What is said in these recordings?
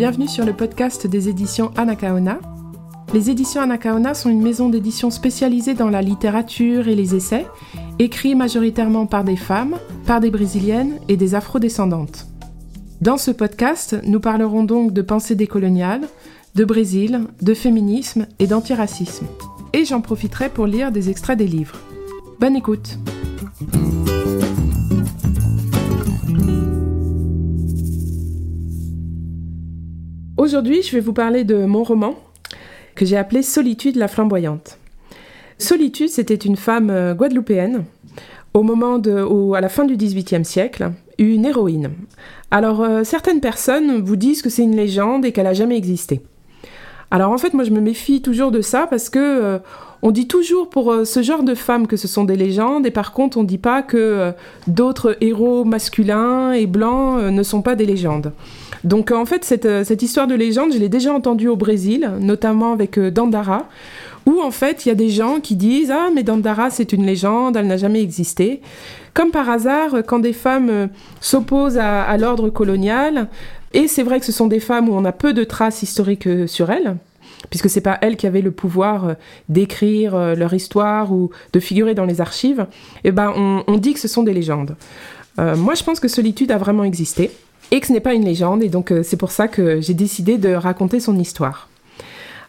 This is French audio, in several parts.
Bienvenue sur le podcast des éditions Anacaona. Les éditions Anacaona sont une maison d'édition spécialisée dans la littérature et les essais, écrits majoritairement par des femmes, par des brésiliennes et des afrodescendantes. Dans ce podcast, nous parlerons donc de pensée décoloniale, de Brésil, de féminisme et d'antiracisme. Et j'en profiterai pour lire des extraits des livres. Bonne écoute! Aujourd'hui, je vais vous parler de mon roman que j'ai appelé Solitude la flamboyante. Solitude, c'était une femme euh, guadeloupéenne au moment de, à la fin du XVIIIe siècle, une héroïne. Alors, euh, certaines personnes vous disent que c'est une légende et qu'elle n'a jamais existé. Alors en fait, moi je me méfie toujours de ça parce que euh, on dit toujours pour euh, ce genre de femmes que ce sont des légendes et par contre on ne dit pas que euh, d'autres héros masculins et blancs ne sont pas des légendes. Donc en fait, cette, histoire de légende, je l'ai déjà entendue au Brésil, notamment avec Dandara, où en fait il y a des gens qui disent Ah mais Dandara c'est une légende, elle n'a jamais existé. Comme par hasard, quand des femmes s'opposent à, l'ordre colonial, et c'est vrai que ce sont des femmes où on a peu de traces historiques euh, sur elles, puisque c'est pas elles qui avaient le pouvoir euh, d'écrire euh, leur histoire ou de figurer dans les archives. Eh ben on, dit que ce sont des légendes. moi, je pense que Solitude a vraiment existé et que ce n'est pas une légende, et donc c'est pour ça que j'ai décidé de raconter son histoire.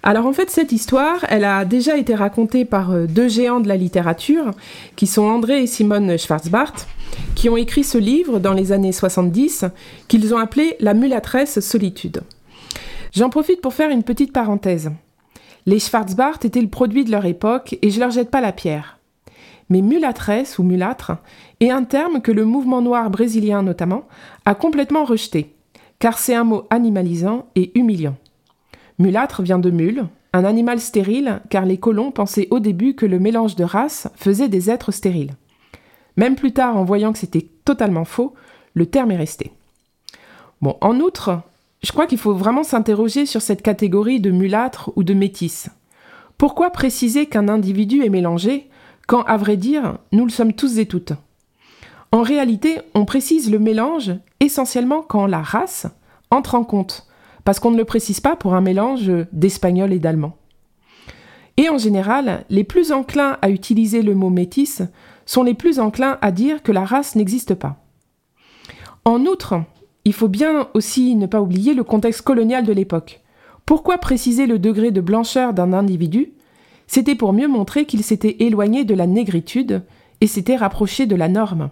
Alors en fait, cette histoire, elle a déjà été racontée par deux géants de la littérature, qui sont André et Simone Schwarzbart, qui ont écrit ce livre dans les années 70, qu'ils ont appelé La mulâtresse solitude. J'en profite pour faire une petite parenthèse. Les Schwarzbart étaient le produit de leur époque et je leur jette pas la pierre. Mais mulâtresse ou mulâtre est un terme que le mouvement noir brésilien notamment a complètement rejeté, car c'est un mot animalisant et humiliant. Mulâtre vient de mule, un animal stérile, car les colons pensaient au début que le mélange de races faisait des êtres stériles. Même plus tard, en voyant que c'était totalement faux, le terme est resté. Bon, en outre, je crois qu'il faut vraiment s'interroger sur cette catégorie de mulâtre ou de métis. Pourquoi préciser qu'un individu est mélangé quand, à vrai dire, nous le sommes tous et toutes? En réalité, on précise le mélange essentiellement quand la race entre en compte, parce qu'on ne le précise pas pour un mélange d'espagnol et d'allemand. Et en général, les plus enclins à utiliser le mot métis sont les plus enclins à dire que la race n'existe pas. En outre, il faut bien aussi ne pas oublier le contexte colonial de l'époque. Pourquoi préciser le degré de blancheur d'un individu? C'était pour mieux montrer qu'il s'était éloigné de la négritude et s'était rapproché de la norme.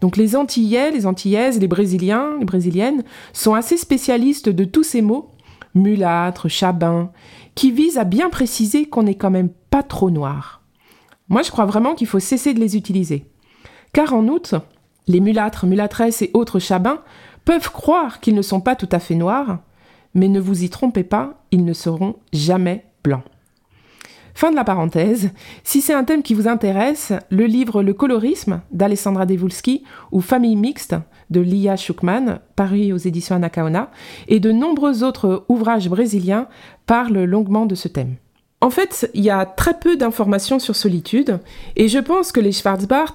Donc les Antillais, les Antillaises, les Brésiliens, les Brésiliennes sont assez spécialistes de tous ces mots, mulâtre, chabin, qui visent à bien préciser qu'on n'est quand même pas trop noir. Moi, je crois vraiment qu'il faut cesser de les utiliser. Car en outre, les mulâtres, mulâtresses et autres chabins peuvent croire qu'ils ne sont pas tout à fait noirs, mais ne vous y trompez pas, ils ne seront jamais blancs. Fin de la parenthèse. Si c'est un thème qui vous intéresse, le livre Le colorisme d'Alessandra Devulski ou Famille mixte de Lia Schuckman, paru aux éditions Anacaona, et de nombreux autres ouvrages brésiliens parlent longuement de ce thème. En fait, il y a très peu d'informations sur Solitude, et je pense que les Schwarzbart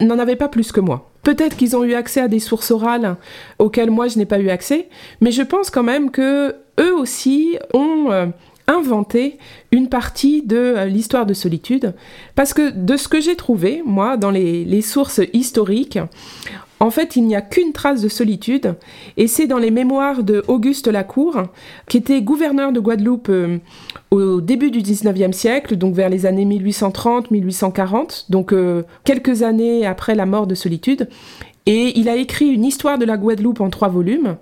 n'en avaient pas plus que moi. Peut-être qu'ils ont eu accès à des sources orales auxquelles moi je n'ai pas eu accès, mais je pense quand même que eux aussi ont euh, inventé une partie de euh, l'histoire de solitude, parce que de ce que j'ai trouvé, moi, dans les sources historiques, en fait, il n'y a qu'une trace de solitude, et c'est dans les mémoires de Auguste Lacour, qui était gouverneur de Guadeloupe euh, au début du 19e siècle, donc vers les années 1830-1840, donc euh, quelques années après la mort de Solitude. Et il a écrit une histoire de la Guadeloupe en trois volumes,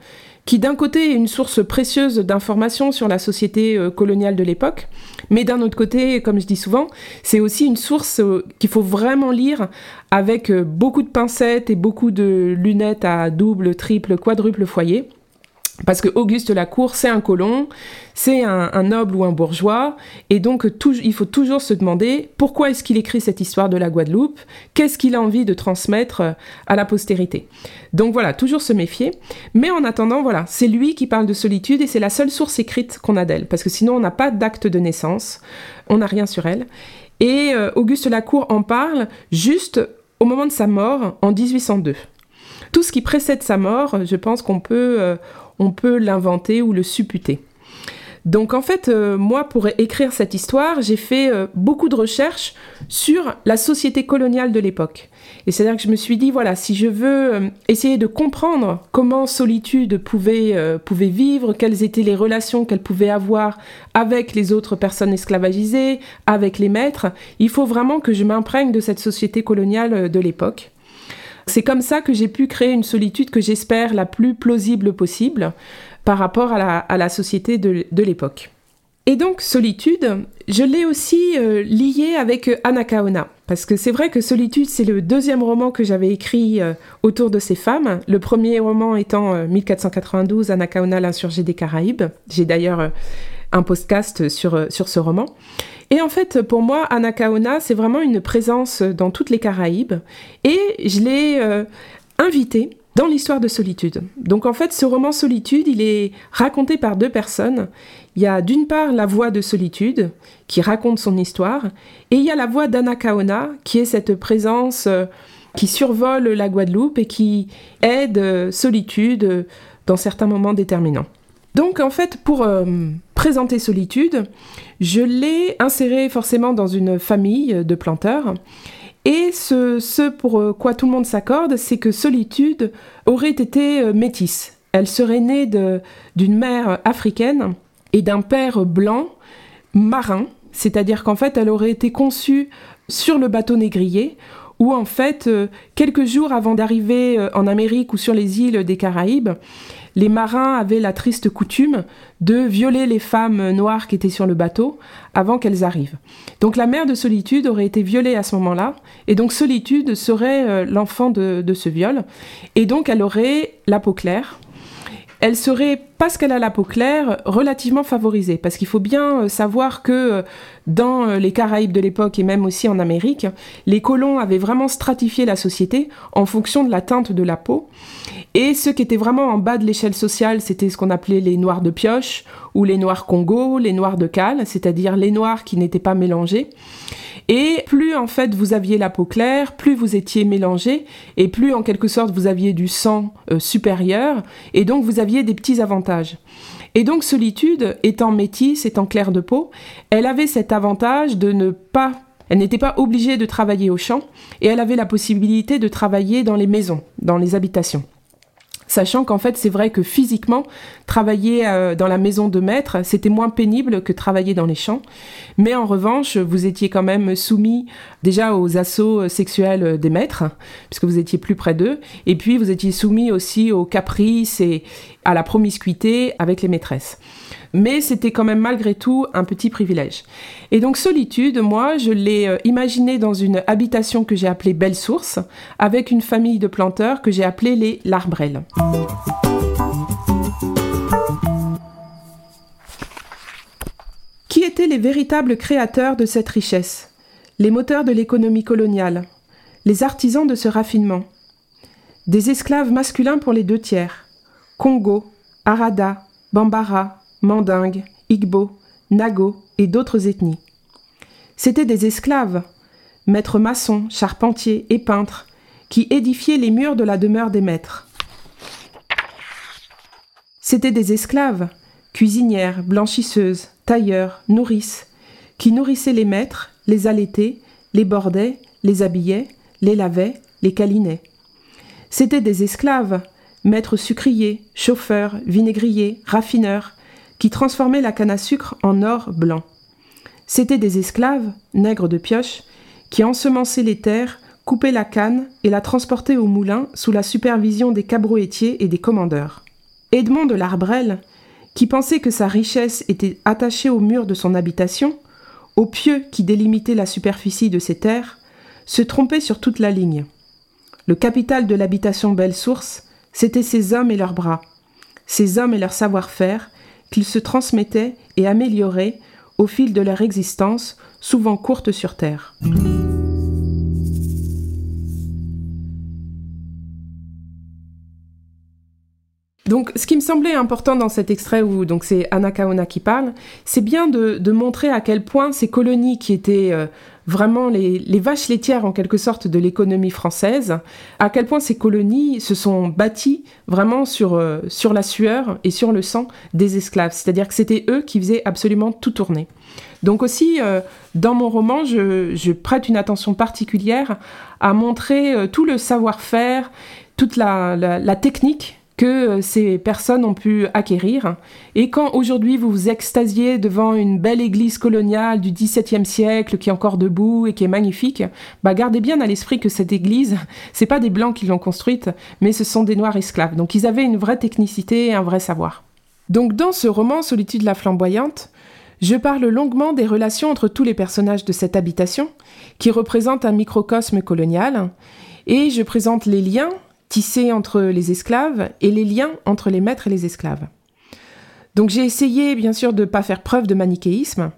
qui d'un côté est une source précieuse d'informations sur la société euh, coloniale de l'époque, mais d'un autre côté, comme je dis souvent, c'est aussi une source euh, qu'il faut vraiment lire avec euh, beaucoup de pincettes et beaucoup de lunettes à double, triple, quadruple foyer. Parce que Auguste Lacour, c'est un colon, c'est un, noble ou un bourgeois, et donc il faut toujours se demander pourquoi est-ce qu'il écrit cette histoire de la Guadeloupe, qu'est-ce qu'il a envie de transmettre euh, à la postérité? Donc voilà, toujours se méfier. Mais en attendant, voilà, c'est lui qui parle de solitude et c'est la seule source écrite qu'on a d'elle, parce que sinon on n'a pas d'acte de naissance, on n'a rien sur elle. Et euh, Auguste Lacour en parle juste au moment de sa mort en 1802. Tout ce qui précède sa mort, je pense qu'on peut, euh, on peut l'inventer ou le supputer. Donc en fait, euh, moi, pour écrire cette histoire, j'ai fait euh, beaucoup de recherches sur la société coloniale de l'époque. Et c'est-à-dire que je me suis dit, voilà, si je veux euh, essayer de comprendre comment Solitude pouvait, pouvait vivre, quelles étaient les relations qu'elle pouvait avoir avec les autres personnes esclavagisées, avec les maîtres, il faut vraiment que je m'imprègne de cette société coloniale de l'époque. C'est comme ça que j'ai pu créer une solitude que j'espère la plus plausible possible par rapport à la, société de, l'époque. Et donc Solitude, je l'ai aussi euh, lié avec Anakaona, parce que c'est vrai que Solitude, c'est le deuxième roman que j'avais écrit euh, autour de ces femmes, le premier roman étant 1492, euh, Anakaona, l'insurgé des Caraïbes. J'ai d'ailleurs un podcast sur, sur ce roman. Et en fait, pour moi, Anakaona, c'est vraiment une présence dans toutes les Caraïbes, et je l'ai invitée dans l'histoire de Solitude. Donc en fait, ce roman Solitude, il est raconté par deux personnes. Il y a d'une part la voix de Solitude, qui raconte son histoire, et il y a la voix d'Anna Kaona, qui est cette présence euh, qui survole la Guadeloupe et qui aide euh, Solitude dans certains moments déterminants. Donc en fait, pour euh, présenter Solitude, je l'ai inséré forcément dans une famille de planteurs. Et ce, pour euh, quoi tout le monde s'accorde, c'est que Solitude aurait été euh, métisse. Elle serait née d'une mère africaine et d'un père blanc marin, c'est-à-dire qu'en fait elle aurait été conçue sur le bateau négrier, où en fait, quelques jours avant d'arriver en Amérique ou sur les îles des Caraïbes, les marins avaient la triste coutume de violer les femmes noires qui étaient sur le bateau avant qu'elles arrivent. Donc la mère de Solitude aurait été violée à ce moment-là, et donc Solitude serait euh, l'enfant de, de ce viol, et donc elle aurait la peau claire, elle serait, parce qu'elle a la peau claire, relativement favorisée. Parce qu'il faut bien euh, savoir que euh, dans euh, les Caraïbes de l'époque et même aussi en Amérique, les colons avaient vraiment stratifié la société en fonction de la teinte de la peau. Et ceux qui étaient vraiment en bas de l'échelle sociale, c'était ce qu'on appelait les noirs de pioche ou les noirs Congo, les noirs de cale, c'est-à-dire les noirs qui n'étaient pas mélangés. Et plus en fait vous aviez la peau claire, plus vous étiez mélangé, et plus en quelque sorte vous aviez du sang euh, supérieur, et donc vous aviez des petits avantages. Et donc Solitude, étant métisse, étant claire de peau, elle avait cet avantage de ne pas elle n'était pas obligée de travailler au champ et elle avait la possibilité de travailler dans les maisons, dans les habitations. Sachant qu'en fait, c'est vrai que physiquement, travailler euh, dans la maison de maître, c'était moins pénible que travailler dans les champs. Mais en revanche, vous étiez quand même soumis déjà aux assauts sexuels des maîtres, puisque vous étiez plus près d'eux. Et puis, vous étiez soumis aussi aux caprices et à la promiscuité avec les maîtresses mais c'était quand même malgré tout un petit privilège. Et donc Solitude, moi, je l'ai euh, imaginé dans une habitation que j'ai appelée Belle Source, avec une famille de planteurs que j'ai appelée les Larbrelles. Qui étaient les véritables créateurs de cette richesse? Les moteurs de l'économie coloniale Les artisans de ce raffinement Des esclaves masculins pour les deux tiers Congo, Arada, Bambara, Mandingue, Igbo, Nago et d'autres ethnies. C'étaient des esclaves, maîtres maçons, charpentiers et peintres, qui édifiaient les murs de la demeure des maîtres. C'étaient des esclaves, cuisinières, blanchisseuses, tailleurs, nourrices, qui nourrissaient les maîtres, les allaitaient, les bordaient, les habillaient, les lavaient, les câlinaient. C'étaient des esclaves, maîtres sucriers, chauffeurs, vinaigriers, raffineurs, qui transformaient la canne à sucre en or blanc. C'étaient des esclaves, nègres de pioche, qui ensemençaient les terres, coupaient la canne et la transportaient au moulin sous la supervision des cabroétiers et des commandeurs. Edmond de l'Arbrel, qui pensait que sa richesse était attachée au mur de son habitation, au pieux qui délimitait la superficie de ses terres, se trompait sur toute la ligne. Le capital de l'habitation Belle Source, c'était ses hommes et leurs bras, ses hommes et leur savoir-faire, qu'ils se transmettaient et amélioraient au fil de leur existence, souvent courte sur Terre. Donc, ce qui me semblait important dans cet extrait où donc c'est Anna Kaona qui parle, c'est bien de, montrer à quel point ces colonies qui étaient euh, vraiment les, vaches laitières en quelque sorte de l'économie française, à quel point ces colonies se sont bâties vraiment sur, euh, sur la sueur et sur le sang des esclaves. C'est-à-dire que c'était eux qui faisaient absolument tout tourner. Donc aussi, euh, dans mon roman, je, prête une attention particulière à montrer tout le savoir-faire, toute la technique que euh, ces personnes ont pu acquérir. Et quand aujourd'hui vous vous extasiez devant une belle église coloniale du XVIIe siècle qui est encore debout et qui est magnifique, bah gardez bien à l'esprit que cette église, c'est pas des blancs qui l'ont construite, mais ce sont des noirs esclaves. Donc ils avaient une vraie technicité et un vrai savoir. Donc dans ce roman Solitude la flamboyante, je parle longuement des relations entre tous les personnages de cette habitation, qui représentent un microcosme colonial, et je présente les liens entre les esclaves et les liens entre les maîtres et les esclaves. Donc j'ai essayé bien sûr de ne pas faire preuve de manichéisme,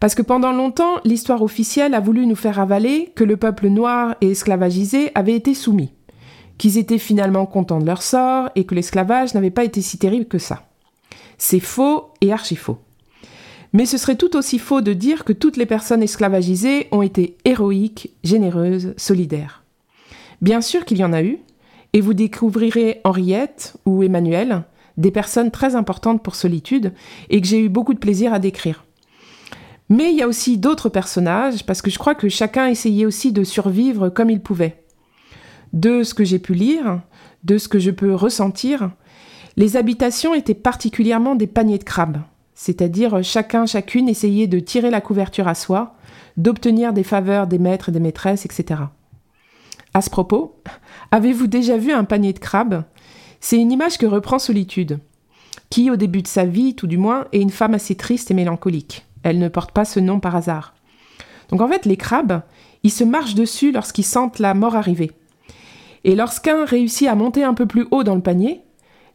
parce que pendant longtemps, l'histoire officielle a voulu nous faire avaler que le peuple noir et esclavagisé avait été soumis, qu'ils étaient finalement contents de leur sort et que l'esclavage n'avait pas été si terrible que ça. C'est faux et archi faux. Mais ce serait tout aussi faux de dire que toutes les personnes esclavagisées ont été héroïques, généreuses, solidaires. Bien sûr qu'il y en a eu, et vous découvrirez Henriette ou Emmanuel, des personnes très importantes pour Solitude et que j'ai eu beaucoup de plaisir à décrire. Mais il y a aussi d'autres personnages, parce que je crois que chacun essayait aussi de survivre comme il pouvait. De ce que j'ai pu lire, de ce que je peux ressentir, les habitations étaient particulièrement des paniers de crabes, c'est-à-dire chacun, chacune essayait de tirer la couverture à soi, d'obtenir des faveurs des maîtres et des maîtresses, etc. À ce propos, avez-vous déjà vu un panier de crabes? C'est une image que reprend Solitude, qui, au début de sa vie, tout du moins, est une femme assez triste et mélancolique. Elle ne porte pas ce nom par hasard. Donc en fait, les crabes, ils se marchent dessus lorsqu'ils sentent la mort arriver. Et lorsqu'un réussit à monter un peu plus haut dans le panier,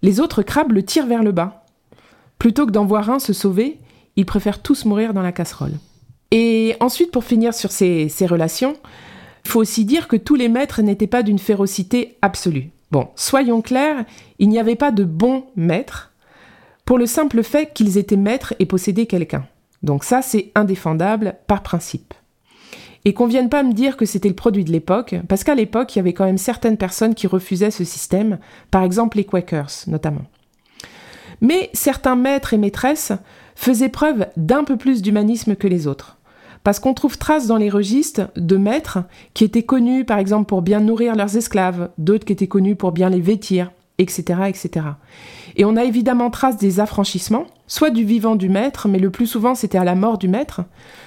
les autres crabes le tirent vers le bas. Plutôt que d'en voir un se sauver, ils préfèrent tous mourir dans la casserole. Et ensuite, pour finir sur ces, ces relations, faut aussi dire que tous les maîtres n'étaient pas d'une férocité absolue. Bon, soyons clairs, il n'y avait pas de bons maîtres, pour le simple fait qu'ils étaient maîtres et possédaient quelqu'un. Donc ça, c'est indéfendable par principe. Et qu'on vienne pas me dire que c'était le produit de l'époque, parce qu'à l'époque, il y avait quand même certaines personnes qui refusaient ce système, par exemple les Quakers notamment. Mais certains maîtres et maîtresses faisaient preuve d'un peu plus d'humanisme que les autres. Parce qu'on trouve trace dans les registres de maîtres qui étaient connus par exemple pour bien nourrir leurs esclaves, d'autres qui étaient connus pour bien les vêtir, etc., etc. Et on a évidemment trace des affranchissements, soit du vivant du maître, mais le plus souvent c'était à la mort du maître,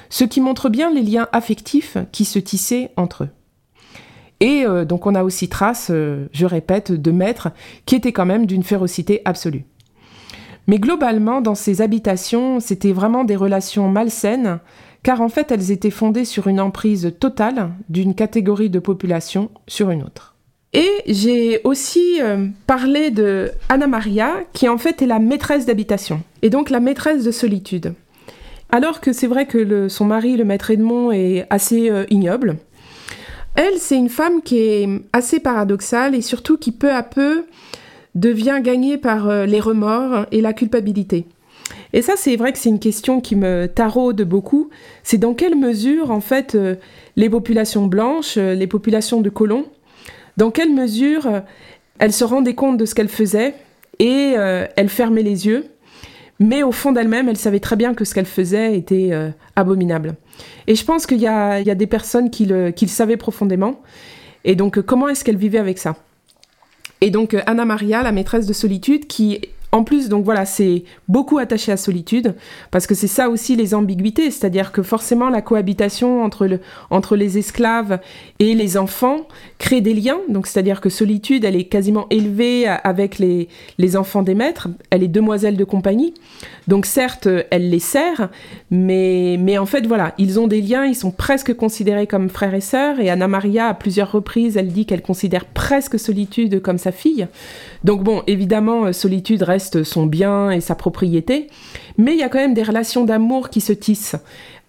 ce qui montre bien les liens affectifs qui se tissaient entre eux. Et euh, donc on a aussi trace, euh, je répète, de maîtres qui étaient quand même d'une férocité absolue. Mais globalement, dans ces habitations, c'était vraiment des relations malsaines car en fait elles étaient fondées sur une emprise totale d'une catégorie de population sur une autre. Et j'ai aussi euh, parlé de Anna Maria, qui en fait est la maîtresse d'habitation, et donc la maîtresse de solitude. Alors que c'est vrai que son mari, le maître Edmond, est assez euh, ignoble, elle, c'est une femme qui est assez paradoxale et surtout qui peu à peu devient gagnée par euh, les remords et la culpabilité. Et ça, c'est vrai que c'est une question qui me taraude beaucoup. C'est dans quelle mesure, en fait, euh, les populations blanches, euh, les populations de colons, dans quelle mesure euh, elles se rendaient compte de ce qu'elles faisaient et elles fermaient les yeux. Mais au fond d'elles-mêmes, elles savaient très bien que ce qu'elles faisaient était abominable. Et je pense qu'il y, a, des personnes qui le, qui le savaient profondément. Et donc, comment est-ce qu'elles vivaient avec ça? Et donc, Anna Maria, la maîtresse de solitude, qui en plus, donc voilà, c'est beaucoup attaché à solitude, parce que c'est ça aussi les ambiguïtés, c'est-à-dire que forcément la cohabitation entre, entre les esclaves et les enfants crée des liens, donc c'est-à-dire que solitude, elle est quasiment élevée avec les, les enfants des maîtres, elle est demoiselle de compagnie, donc certes, elle les sert, mais, mais en fait, voilà, ils ont des liens, ils sont presque considérés comme frères et sœurs, et Anna Maria, à plusieurs reprises, elle dit qu'elle considère presque solitude comme sa fille. Donc bon, évidemment, solitude reste son bien et sa propriété, mais il y a quand même des relations d'amour qui se tissent.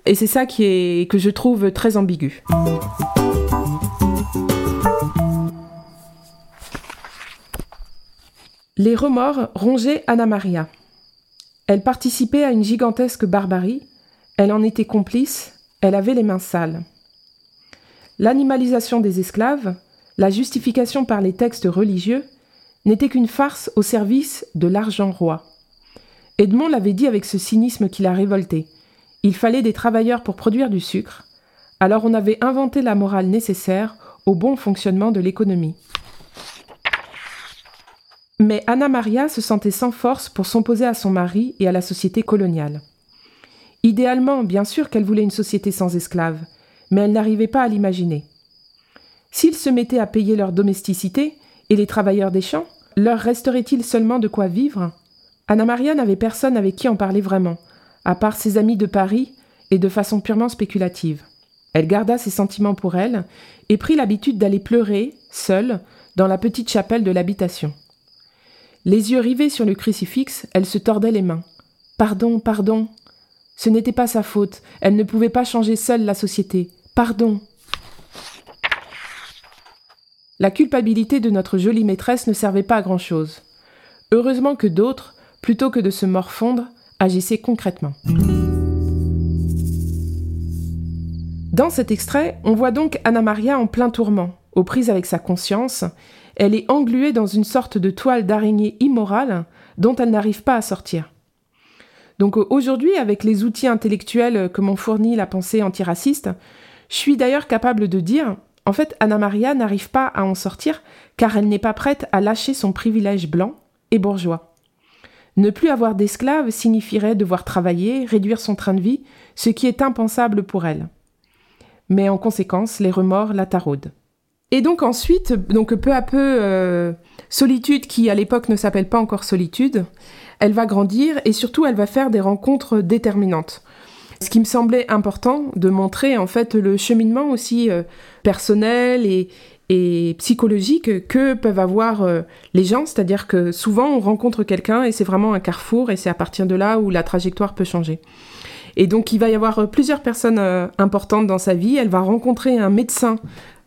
Et c'est ça que je trouve très ambigu. Les remords rongeaient Anna Maria. Elle participait à une gigantesque barbarie, elle en était complice, elle avait les mains sales. L'animalisation des esclaves, la justification par les textes religieux, n'était qu'une farce au service de l'argent roi. Edmond l'avait dit avec ce cynisme qui l'a révolté. Il fallait des travailleurs pour produire du sucre, alors on avait inventé la morale nécessaire au bon fonctionnement de l'économie. Mais Anna Maria se sentait sans force pour s'opposer à son mari et à la société coloniale. Idéalement, bien sûr qu'elle voulait une société sans esclaves, mais elle n'arrivait pas à l'imaginer. S'ils se mettaient à payer leur domesticité, et les travailleurs des champs, leur resterait-il seulement de quoi vivre? Anna Maria n'avait personne avec qui en parler vraiment, à part ses amis de Paris et de façon purement spéculative. Elle garda ses sentiments pour elle et prit l'habitude d'aller pleurer, seule, dans la petite chapelle de l'habitation. Les yeux rivés sur le crucifix, elle se tordait les mains. Pardon, pardon. Ce n'était pas sa faute, elle ne pouvait pas changer seule la société. Pardon. La culpabilité de notre jolie maîtresse ne servait pas à grand-chose. Heureusement que d'autres, plutôt que de se morfondre, agissaient concrètement. Dans cet extrait, on voit donc Anna Maria en plein tourment, aux prises avec sa conscience. Elle est engluée dans une sorte de toile d'araignée immorale dont elle n'arrive pas à sortir. Donc aujourd'hui, avec les outils intellectuels que m'ont fourni la pensée antiraciste, je suis d'ailleurs capable de dire, en fait, Anna Maria n'arrive pas à en sortir car elle n'est pas prête à lâcher son privilège blanc et bourgeois. Ne plus avoir d'esclaves signifierait devoir travailler, réduire son train de vie, ce qui est impensable pour elle mais en conséquence, les remords la taraudent. Et donc ensuite, donc peu à peu, euh, Solitude, qui à l'époque ne s'appelle pas encore Solitude, elle va grandir et surtout elle va faire des rencontres déterminantes. Ce qui me semblait important de montrer en fait le cheminement aussi euh, personnel et, psychologique que peuvent avoir euh, les gens, c'est-à-dire que souvent on rencontre quelqu'un et c'est vraiment un carrefour et c'est à partir de là où la trajectoire peut changer. Et donc il va y avoir euh, plusieurs personnes importantes dans sa vie. Elle va rencontrer un médecin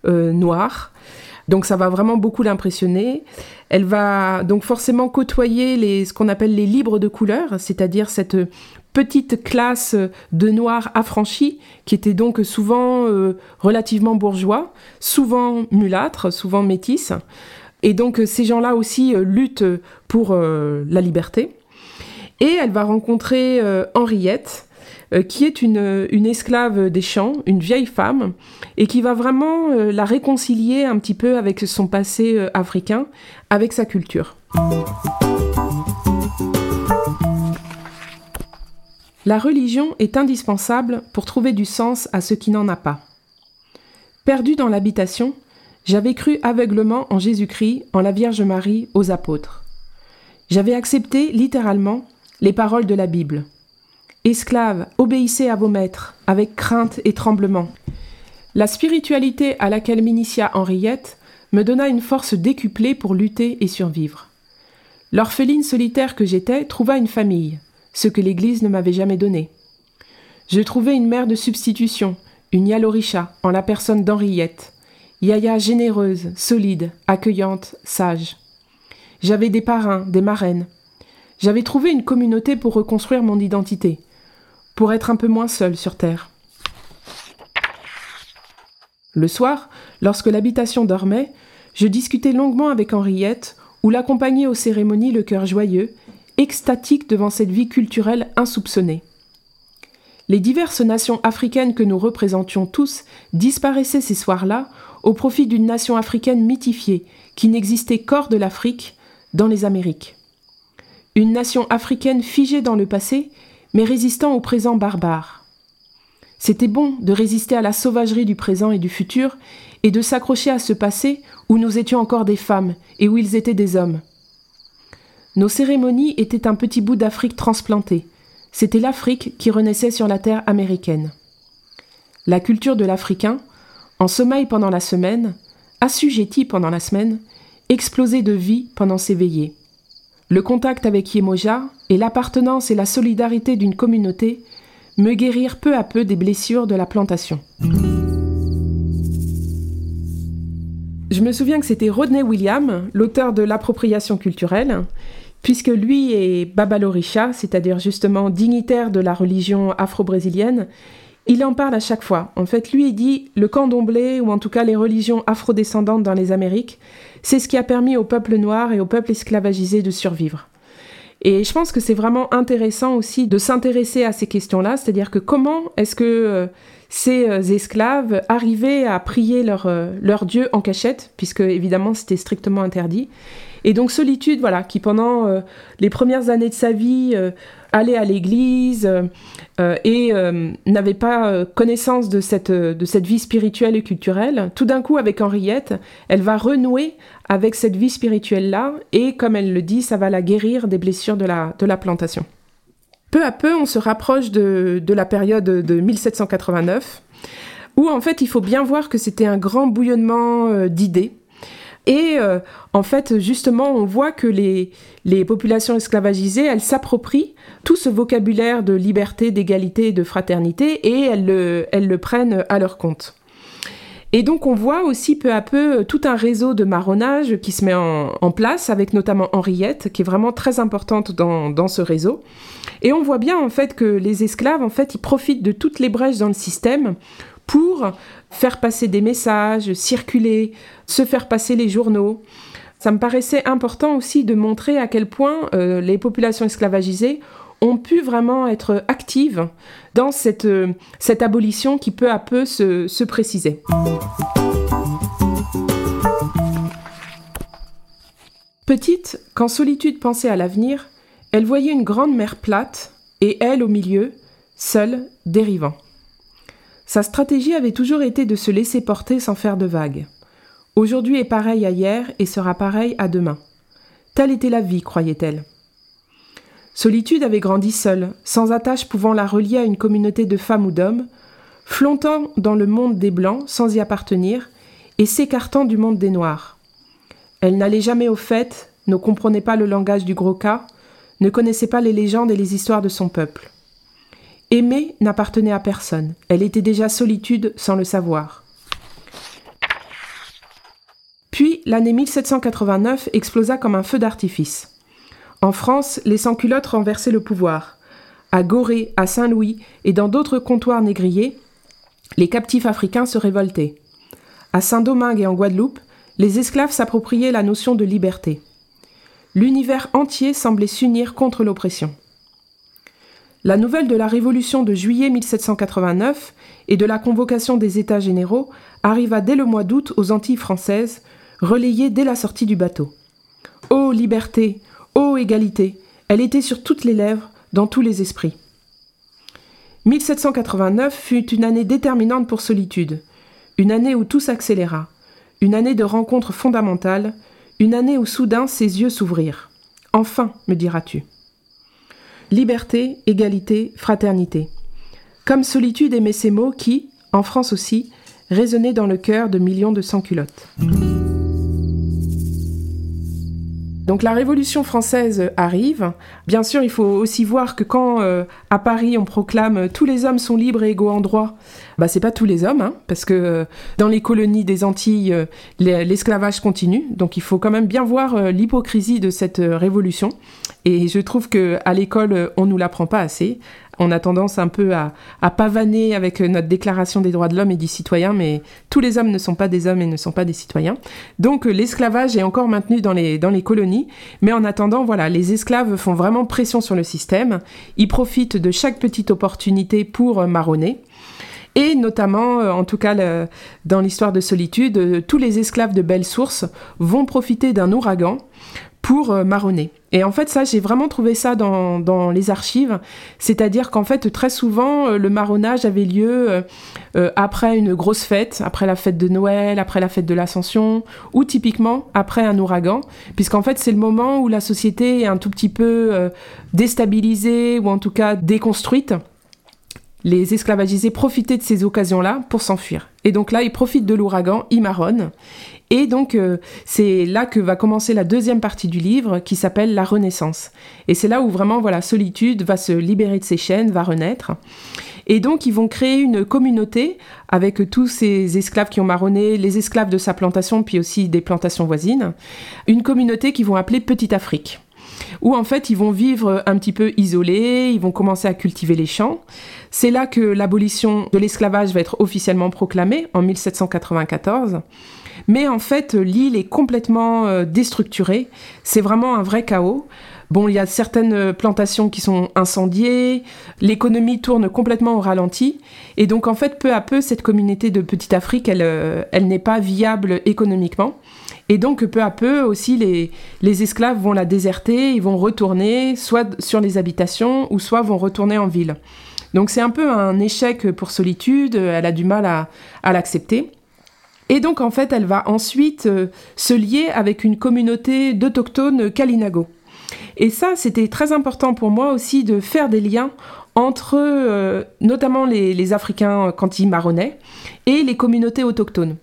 noir. Donc ça va vraiment beaucoup l'impressionner. Elle va donc forcément côtoyer ce qu'on appelle les libres de couleur, c'est-à-dire cette petite classe de noirs affranchis qui étaient donc souvent relativement bourgeois, souvent mulâtres, souvent métis. Et donc ces gens-là aussi luttent pour la liberté. Et elle va rencontrer Henriette, euh, qui est une, esclave des champs, une vieille femme, et qui va vraiment euh, la réconcilier un petit peu avec son passé euh, africain, avec sa culture. La religion est indispensable pour trouver du sens à ce qui n'en a pas. Perdu dans l'habitation, j'avais cru aveuglement en Jésus-Christ, en la Vierge Marie, aux apôtres. J'avais accepté littéralement les paroles de la Bible. Esclaves, obéissez à vos maîtres, avec crainte et tremblement. La spiritualité à laquelle m'initia Henriette me donna une force décuplée pour lutter et survivre. L'orpheline solitaire que j'étais trouva une famille, ce que l'Église ne m'avait jamais donné. Je trouvai une mère de substitution, une Yaloricha, en la personne d'Henriette. Yaya généreuse, solide, accueillante, sage. J'avais des parrains, des marraines. J'avais trouvé une communauté pour reconstruire mon identité pour être un peu moins seul sur Terre. Le soir, lorsque l'habitation dormait, je discutais longuement avec Henriette, ou l'accompagnais aux cérémonies le cœur joyeux, extatique devant cette vie culturelle insoupçonnée. Les diverses nations africaines que nous représentions tous disparaissaient ces soirs-là au profit d'une nation africaine mythifiée qui n'existait qu'hors de l'Afrique, dans les Amériques. Une nation africaine figée dans le passé mais résistant au présent barbare. C'était bon de résister à la sauvagerie du présent et du futur, et de s'accrocher à ce passé où nous étions encore des femmes et où ils étaient des hommes. Nos cérémonies étaient un petit bout d'Afrique transplantée. C'était l'Afrique qui renaissait sur la terre américaine. La culture de l'Africain, en sommeil pendant la semaine, assujetti pendant la semaine, explosait de vie pendant ses veillées. Le contact avec Yemoja et l'appartenance et la solidarité d'une communauté me guérirent peu à peu des blessures de la plantation. Je me souviens que c'était Rodney William, l'auteur de l'appropriation culturelle, puisque lui est Babalorisha, c'est-à-dire justement dignitaire de la religion afro-brésilienne, il en parle à chaque fois. En fait, lui, il dit le candomblé, ou en tout cas les religions afrodescendantes dans les Amériques, c'est ce qui a permis au peuple noir et au peuple esclavagisé de survivre. Et je pense que c'est vraiment intéressant aussi de s'intéresser à ces questions-là, c'est-à-dire que comment est-ce que euh, ces euh, esclaves arrivaient à prier euh, leur Dieu en cachette, puisque évidemment c'était strictement interdit. Et donc solitude, voilà, qui pendant les premières années de sa vie allait à l'église et n'avait pas connaissance de cette, de cette vie spirituelle et culturelle. Tout d'un coup, avec Henriette, elle va renouer avec cette vie spirituelle-là, et comme elle le dit, ça va la guérir des blessures de la, de la plantation. Peu à peu, on se rapproche de, de la période de 1789, où en fait, il faut bien voir que c'était un grand bouillonnement euh, d'idées. Et euh, en fait, justement, on voit que les, populations esclavagisées, elles s'approprient tout ce vocabulaire de liberté, d'égalité de fraternité, et elles le, prennent à leur compte. Et donc on voit aussi peu à peu tout un réseau de marronnage qui se met en, place, avec notamment Henriette, qui est vraiment très importante dans, ce réseau. Et on voit bien en fait que les esclaves, en fait, ils profitent de toutes les brèches dans le système pour faire passer des messages, circuler, se faire passer les journaux. Ça me paraissait important aussi de montrer à quel point euh, les populations esclavagisées ont pu vraiment être actives dans cette, euh, cette abolition qui peu à peu se, se précisait. Petite, quand Solitude pensait à l'avenir, elle voyait une grande mer plate et elle au milieu, seule, dérivant. Sa stratégie avait toujours été de se laisser porter sans faire de vagues. Aujourd'hui est pareil à hier et sera pareil à demain. Telle était la vie, croyait-elle. Solitude avait grandi seule, sans attache pouvant la relier à une communauté de femmes ou d'hommes, flottant dans le monde des Blancs sans y appartenir, et s'écartant du monde des Noirs. Elle n'allait jamais aux fêtes, ne comprenait pas le langage du gros cas, ne connaissait pas les légendes et les histoires de son peuple. Aimer n'appartenait à personne, elle était déjà solitude sans le savoir. Puis l'année 1789 explosa comme un feu d'artifice. En France, les sans-culottes renversaient le pouvoir. À Gorée, à Saint-Louis et dans d'autres comptoirs négriers, les captifs africains se révoltaient. À Saint-Domingue et en Guadeloupe, les esclaves s'appropriaient la notion de liberté. L'univers entier semblait s'unir contre l'oppression. La nouvelle de la Révolution de juillet 1789 et de la convocation des États généraux arriva dès le mois d'août aux Antilles françaises, relayée dès la sortie du bateau. Ô liberté, Ô égalité, elle était sur toutes les lèvres, dans tous les esprits. 1789 fut une année déterminante pour Solitude, une année où tout s'accéléra, une année de rencontres fondamentales, une année où soudain ses yeux s'ouvrirent. Enfin, me diras-tu. Liberté, égalité, fraternité. Comme Solitude aimait ces mots qui, en France aussi, résonnaient dans le cœur de millions de sans-culottes. Donc la Révolution française arrive. Bien sûr, il faut aussi voir que quand euh, à Paris on proclame tous les hommes sont libres et égaux en droit, bah c'est pas tous les hommes, hein, parce que euh, dans les colonies des Antilles, euh, l'esclavage continue. Donc il faut quand même bien voir l'hypocrisie de cette révolution. Et je trouve que à l'école on nous l'apprend pas assez on a tendance un peu à, pavaner avec notre déclaration des droits de l'homme et du citoyen, mais tous les hommes ne sont pas des hommes et ne sont pas des citoyens. Donc euh, l'esclavage est encore maintenu dans les, colonies, mais en attendant, voilà, les esclaves font vraiment pression sur le système, ils profitent de chaque petite opportunité pour euh, marronner. Et notamment, euh, en tout cas dans l'histoire de solitude, tous les esclaves de Belle Source vont profiter d'un ouragan pour euh, marronner. Et en fait, ça, j'ai vraiment trouvé ça dans, les archives. C'est-à-dire qu'en fait, très souvent, euh, le marronnage avait lieu euh, après une grosse fête, après la fête de Noël, après la fête de l'Ascension, ou typiquement après un ouragan, puisqu'en fait, c'est le moment où la société est un tout petit peu déstabilisée, ou en tout cas déconstruite les esclavagisés profitaient de ces occasions-là pour s'enfuir. Et donc là, ils profitent de l'ouragan, ils marronnent. Et donc, euh, c'est là que va commencer la deuxième partie du livre qui s'appelle La Renaissance. Et c'est là où vraiment, voilà, Solitude va se libérer de ses chaînes, va renaître. Et donc, ils vont créer une communauté avec tous ces esclaves qui ont marronné, les esclaves de sa plantation, puis aussi des plantations voisines. Une communauté qu'ils vont appeler Petite Afrique où en fait ils vont vivre un petit peu isolés, ils vont commencer à cultiver les champs. C'est là que l'abolition de l'esclavage va être officiellement proclamée en 1794. Mais en fait, l'île est complètement euh, déstructurée. C'est vraiment un vrai chaos. Bon, il y a certaines plantations qui sont incendiées, l'économie tourne complètement au ralenti, et donc en fait, peu à peu, cette communauté de Petite Afrique, elle, euh, elle n'est pas viable économiquement. Et donc, peu à peu aussi, les, les esclaves vont la déserter, ils vont retourner soit sur les habitations ou soit vont retourner en ville. Donc, c'est un peu un échec pour Solitude, elle a du mal à, à l'accepter. Et donc, en fait, elle va ensuite euh, se lier avec une communauté d'autochtones Kalinago. Et ça, c'était très important pour moi aussi de faire des liens entre euh, notamment les, Africains quand ils marronnaient et les communautés autochtones.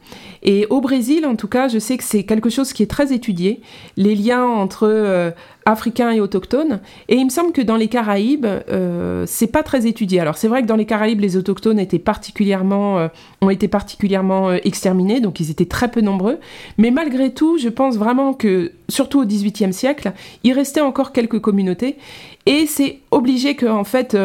Et au Brésil, en tout cas, je sais que c'est quelque chose qui est très étudié, les liens entre euh, africains et autochtones. Et il me semble que dans les Caraïbes, euh, c'est pas très étudié. Alors c'est vrai que dans les Caraïbes, les autochtones particulièrement, euh, ont été particulièrement euh, exterminés, donc ils étaient très peu nombreux. Mais malgré tout, je pense vraiment que, surtout au XVIIIe siècle, il restait encore quelques communautés. Et c'est obligé que, en fait,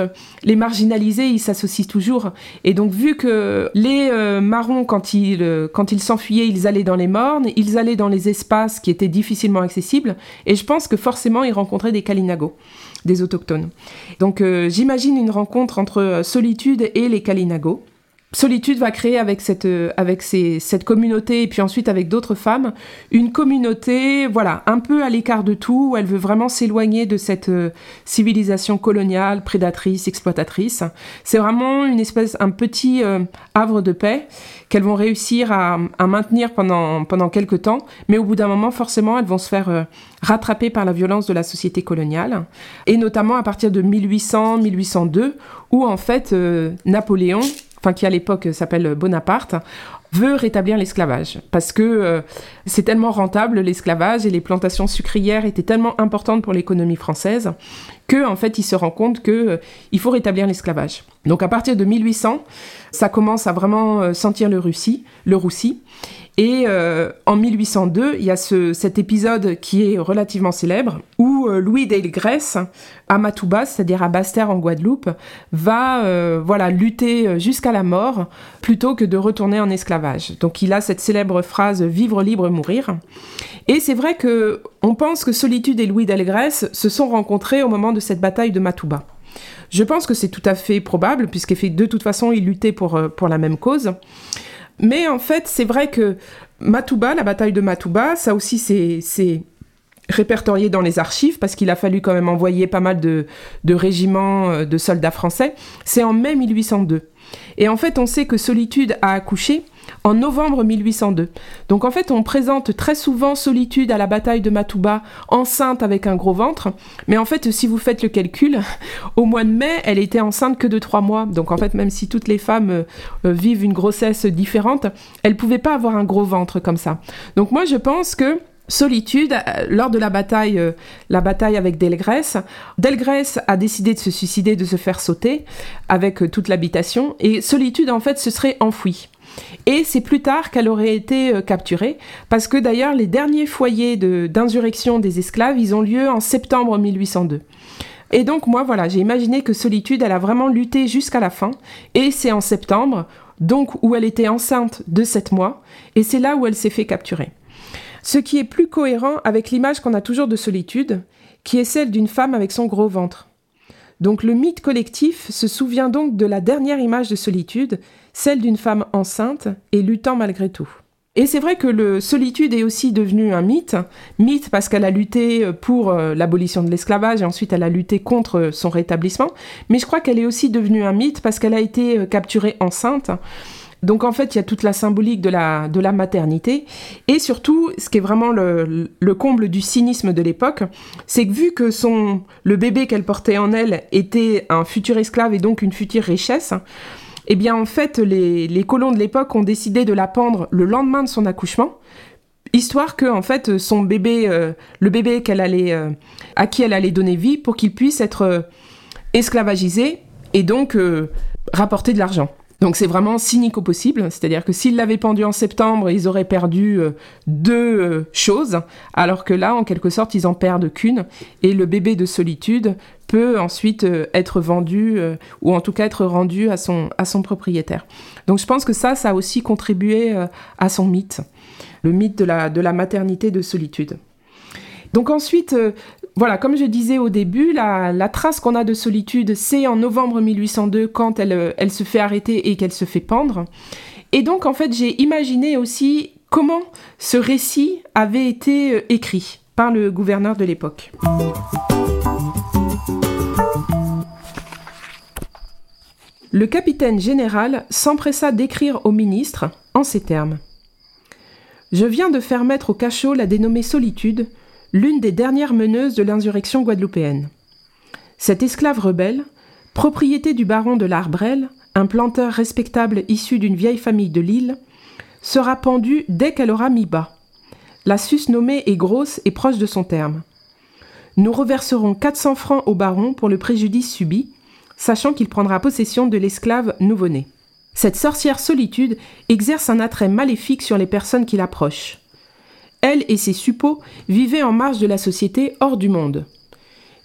les marginalisés, ils s'associent toujours. Et donc, vu que les marrons, quand ils, quand ils s'enfuyaient, ils allaient dans les mornes, ils allaient dans les espaces qui étaient difficilement accessibles. Et je pense que forcément, ils rencontraient des Kalinago, des autochtones. Donc euh, j'imagine une rencontre entre euh, Solitude et les Kalinago. Solitude va créer avec cette, euh, avec cette communauté et puis ensuite avec d'autres femmes une communauté, voilà, un peu à l'écart de tout, où elle veut vraiment s'éloigner de cette civilisation coloniale, prédatrice, exploitatrice. C'est vraiment une espèce, un petit havre de paix qu'elles vont réussir à, maintenir pendant, pendant quelques temps, mais au bout d'un moment, forcément, elles vont se faire euh, rattraper par la violence de la société coloniale, et notamment à partir de 1800-1802, où en fait euh, Napoléon, enfin qui à l'époque s'appelle Bonaparte, veut rétablir l'esclavage parce que euh, c'est tellement rentable l'esclavage et les plantations sucrières étaient tellement importantes pour l'économie française que en fait il se rend compte que euh, il faut rétablir l'esclavage. Donc à partir de 1800, ça commence à vraiment euh, sentir le roussi, le roussi et euh, en 1802, il y a ce, cet épisode qui est relativement célèbre où euh, Louis d'Ailgrès, à Matouba, c'est-à-dire à Basse-Terre en Guadeloupe, va euh, voilà lutter jusqu'à la mort plutôt que de retourner en esclavage. Donc il a cette célèbre phrase vivre libre mourir. Et c'est vrai que on pense que Solitude et Louis d'Ailgrès se sont rencontrés au moment de cette bataille de Matouba. Je pense que c'est tout à fait probable puisque de toute façon ils luttaient pour, pour la même cause. Mais en fait, c'est vrai que Matouba, la bataille de Matouba, ça aussi c'est répertorié dans les archives parce qu'il a fallu quand même envoyer pas mal de, de régiments euh, de soldats français. C'est en mai 1802. Et en fait, on sait que Solitude a accouché en novembre 1802. Donc en fait, on présente très souvent Solitude à la bataille de Matouba enceinte avec un gros ventre, mais en fait, si vous faites le calcul, au mois de mai, elle était enceinte que de trois mois. Donc en fait, même si toutes les femmes euh, euh, vivent une grossesse différente, elle pouvait pas avoir un gros ventre comme ça. Donc moi, je pense que Solitude, euh, lors de la bataille, la bataille avec Delgrès, Delgrès a décidé de se suicider, de se faire sauter avec toute l'habitation, et Solitude en fait se serait enfouie. Et c'est plus tard qu'elle aurait été euh, capturée, parce que d'ailleurs les derniers foyers d'insurrection des esclaves, ils ont lieu en septembre 1802. Et donc moi voilà, j'ai imaginé que Solitude, elle a vraiment lutté jusqu'à la fin, et c'est en septembre, donc où elle était enceinte de 7 mois, et c'est là où elle s'est fait capturer. Ce qui est plus cohérent avec l'image qu'on a toujours de Solitude, qui est celle d'une femme avec son gros ventre. Donc le mythe collectif se souvient donc de la dernière image de solitude, celle d'une femme enceinte et luttant malgré tout. Et c'est vrai que le solitude est aussi devenu un mythe, mythe parce qu'elle a lutté pour euh, l'abolition de l'esclavage et ensuite elle a lutté contre son rétablissement, mais je crois qu'elle est aussi devenue un mythe parce qu'elle a été euh, capturée enceinte. Donc en fait, il y a toute la symbolique de la, maternité. Et surtout, ce qui est vraiment le, le comble du cynisme de l'époque, c'est que vu que le bébé qu'elle portait en elle était un futur esclave et donc une future richesse, eh bien en fait, les, colons de l'époque ont décidé de la pendre le lendemain de son accouchement, histoire que en fait son bébé, euh, le bébé qu'elle allait, euh, à qui elle allait donner vie, pour qu'il puisse être euh, esclavagisé et donc rapporter de l'argent. Donc c'est vraiment cynique au possible, c'est-à-dire que s'ils l'avaient pendu en septembre, ils auraient perdu euh, deux euh, choses, alors que là, en quelque sorte, ils en perdent qu'une, et le bébé de solitude peut ensuite euh, être vendu, ou en tout cas être rendu à son, à son propriétaire. Donc je pense que ça, ça a aussi contribué à son mythe, le mythe de la, de la maternité de solitude. Donc ensuite, voilà, comme je disais au début, la, trace qu'on a de solitude, c'est en novembre 1802 quand euh, elle, se fait arrêter et qu'elle se fait pendre. Et donc, en fait, j'ai imaginé aussi comment ce récit avait été euh, écrit par le gouverneur de l'époque. Le capitaine général s'empressa d'écrire au ministre en ces termes. Je viens de faire mettre au cachot la dénommée Solitude, l'une des dernières meneuses de l'insurrection guadeloupéenne. Cette esclave rebelle, propriété du baron de l'Arbrel, un planteur respectable issu d'une vieille famille de l'île, sera pendue dès qu'elle aura mis bas. La sus nommée est grosse et proche de son terme. Nous reverserons 400 francs au baron pour le préjudice subi, sachant qu'il prendra possession de l'esclave nouveau-né. Cette sorcière solitude exerce un attrait maléfique sur les personnes qui l'approchent. Elle et ses suppôts vivaient en marge de la société hors du monde.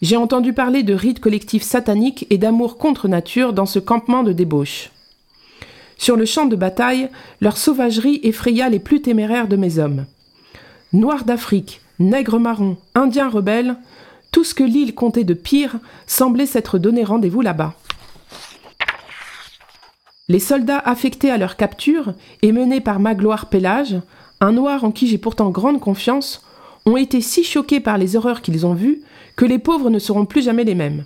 J'ai entendu parler de rites collectifs sataniques et d'amour contre nature dans ce campement de débauche. Sur le champ de bataille, leur sauvagerie effraya les plus téméraires de mes hommes. Noirs d'Afrique, nègres marrons, indiens rebelles, tout ce que l'île comptait de pire semblait s'être donné rendez-vous là-bas. Les soldats affectés à leur capture et menés par Magloire Pélage un noir en qui j'ai pourtant grande confiance, ont été si choqués par les horreurs qu'ils ont vues que les pauvres ne seront plus jamais les mêmes.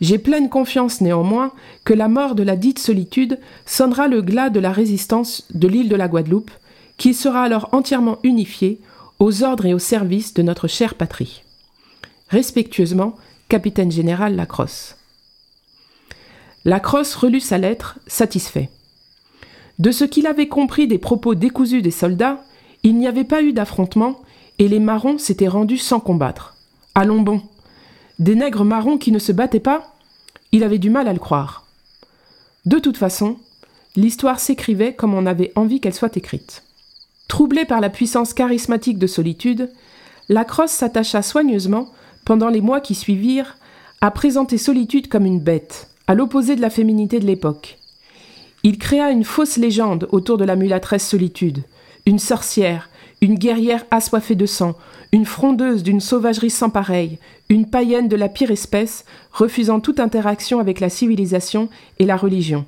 J'ai pleine confiance néanmoins que la mort de la dite solitude sonnera le glas de la résistance de l'île de la Guadeloupe, qui sera alors entièrement unifié aux ordres et au service de notre chère patrie. Respectueusement, capitaine général Lacrosse. Lacrosse relut sa lettre, satisfait. De ce qu'il avait compris des propos décousus des soldats, il n'y avait pas eu d'affrontement et les marrons s'étaient rendus sans combattre. Allons bon. Des nègres marrons qui ne se battaient pas Il avait du mal à le croire. De toute façon, l'histoire s'écrivait comme on avait envie qu'elle soit écrite. Troublé par la puissance charismatique de solitude, Lacrosse s'attacha soigneusement, pendant les mois qui suivirent, à présenter solitude comme une bête, à l'opposé de la féminité de l'époque. Il créa une fausse légende autour de la mulâtresse solitude, une sorcière, une guerrière assoiffée de sang, une frondeuse d'une sauvagerie sans pareille, une païenne de la pire espèce, refusant toute interaction avec la civilisation et la religion.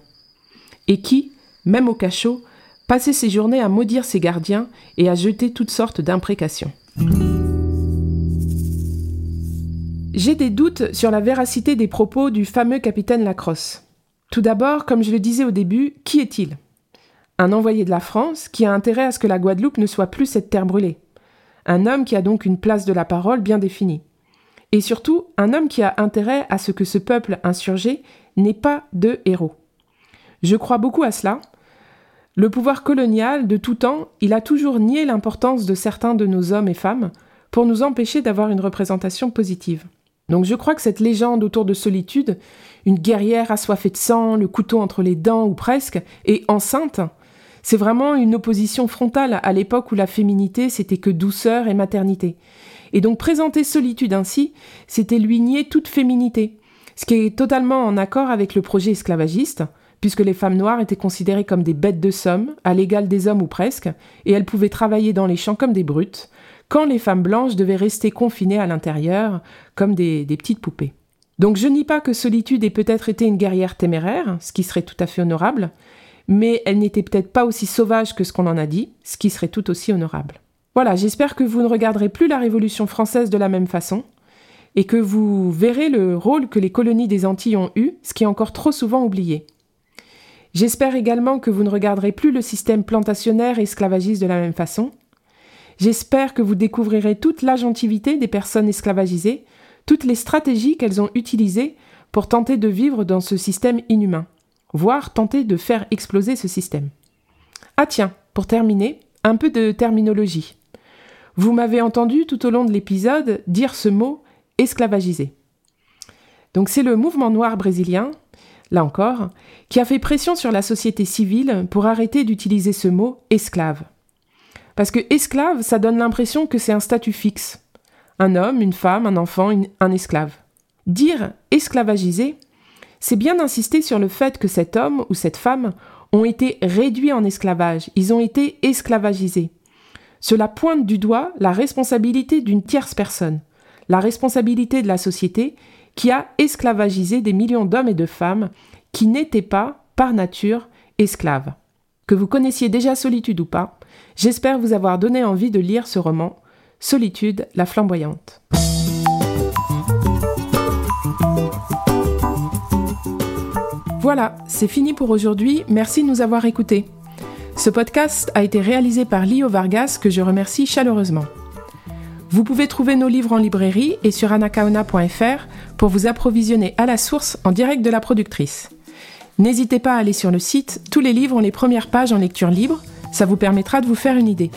Et qui, même au cachot, passait ses journées à maudire ses gardiens et à jeter toutes sortes d'imprécations. J'ai des doutes sur la véracité des propos du fameux capitaine Lacrosse. Tout d'abord, comme je le disais au début, qui est-il? Un envoyé de la France qui a intérêt à ce que la Guadeloupe ne soit plus cette terre brûlée. Un homme qui a donc une place de la parole bien définie. Et surtout, un homme qui a intérêt à ce que ce peuple insurgé n'ait pas de héros. Je crois beaucoup à cela. Le pouvoir colonial, de tout temps, il a toujours nié l'importance de certains de nos hommes et femmes pour nous empêcher d'avoir une représentation positive. Donc je crois que cette légende autour de solitude, une guerrière assoiffée de sang, le couteau entre les dents ou presque, et enceinte, c'est vraiment une opposition frontale à l'époque où la féminité c'était que douceur et maternité. Et donc présenter solitude ainsi, c'était lui nier toute féminité, ce qui est totalement en accord avec le projet esclavagiste, puisque les femmes noires étaient considérées comme des bêtes de somme, à l'égal des hommes ou presque, et elles pouvaient travailler dans les champs comme des brutes, quand les femmes blanches devaient rester confinées à l'intérieur comme des, petites poupées. Donc je nie pas que Solitude ait peut-être été une guerrière téméraire, ce qui serait tout à fait honorable, mais elle n'était peut-être pas aussi sauvage que ce qu'on en a dit, ce qui serait tout aussi honorable. Voilà, j'espère que vous ne regarderez plus la Révolution française de la même façon, et que vous verrez le rôle que les colonies des Antilles ont eu, ce qui est encore trop souvent oublié. J'espère également que vous ne regarderez plus le système plantationnaire et esclavagiste de la même façon, J'espère que vous découvrirez toute l'agentivité des personnes esclavagisées, toutes les stratégies qu'elles ont utilisées pour tenter de vivre dans ce système inhumain, voire tenter de faire exploser ce système. Ah tiens, pour terminer, un peu de terminologie. vous m'avez entendu tout au long de l'épisode dire ce mot esclavagisé. Donc c'est le mouvement noir brésilien, là encore, qui a fait pression sur la société civile pour arrêter d'utiliser ce mot esclave. Parce que esclave, ça donne l'impression que c'est un statut fixe. Un homme, une femme, un enfant, un esclave. Dire esclavagisé, c'est bien d'insister sur le fait que cet homme ou cette femme ont été réduits en esclavage, ils ont été esclavagisés. Cela pointe du doigt la responsabilité d'une tierce personne, la responsabilité de la société qui a esclavagisé des millions d'hommes et de femmes qui n'étaient pas, par nature, esclaves. Que vous connaissiez déjà Solitude ou pas, j'espère vous avoir donné envie de lire ce roman, Solitude la flamboyante. Voilà, c'est fini pour aujourd'hui. Merci de nous avoir écoutés. Ce podcast a été réalisé par Lio Vargas, que je remercie chaleureusement. Vous pouvez trouver nos livres en librairie et sur anakaona.fr pour vous approvisionner à la source en direct de la productrice. N'hésitez pas à aller sur le site, tous les livres ont les premières pages en lecture libre, ça vous permettra de vous faire une idée.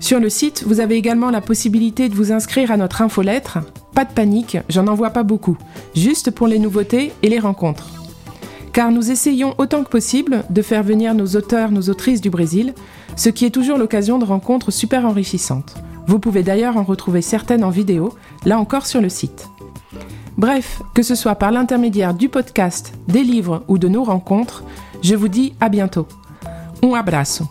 Sur le site, vous avez également la possibilité de vous inscrire à notre infolettre. Pas de panique, j'en envoie pas beaucoup, juste pour les nouveautés et les rencontres car nous essayons autant que possible de faire venir nos auteurs, nos autrices du Brésil, ce qui est toujours l'occasion de rencontres super enrichissantes. Vous pouvez d'ailleurs en retrouver certaines en vidéo, là encore sur le site. Bref, que ce soit par l'intermédiaire du podcast, des livres ou de nos rencontres, je vous dis à bientôt. Un abraço.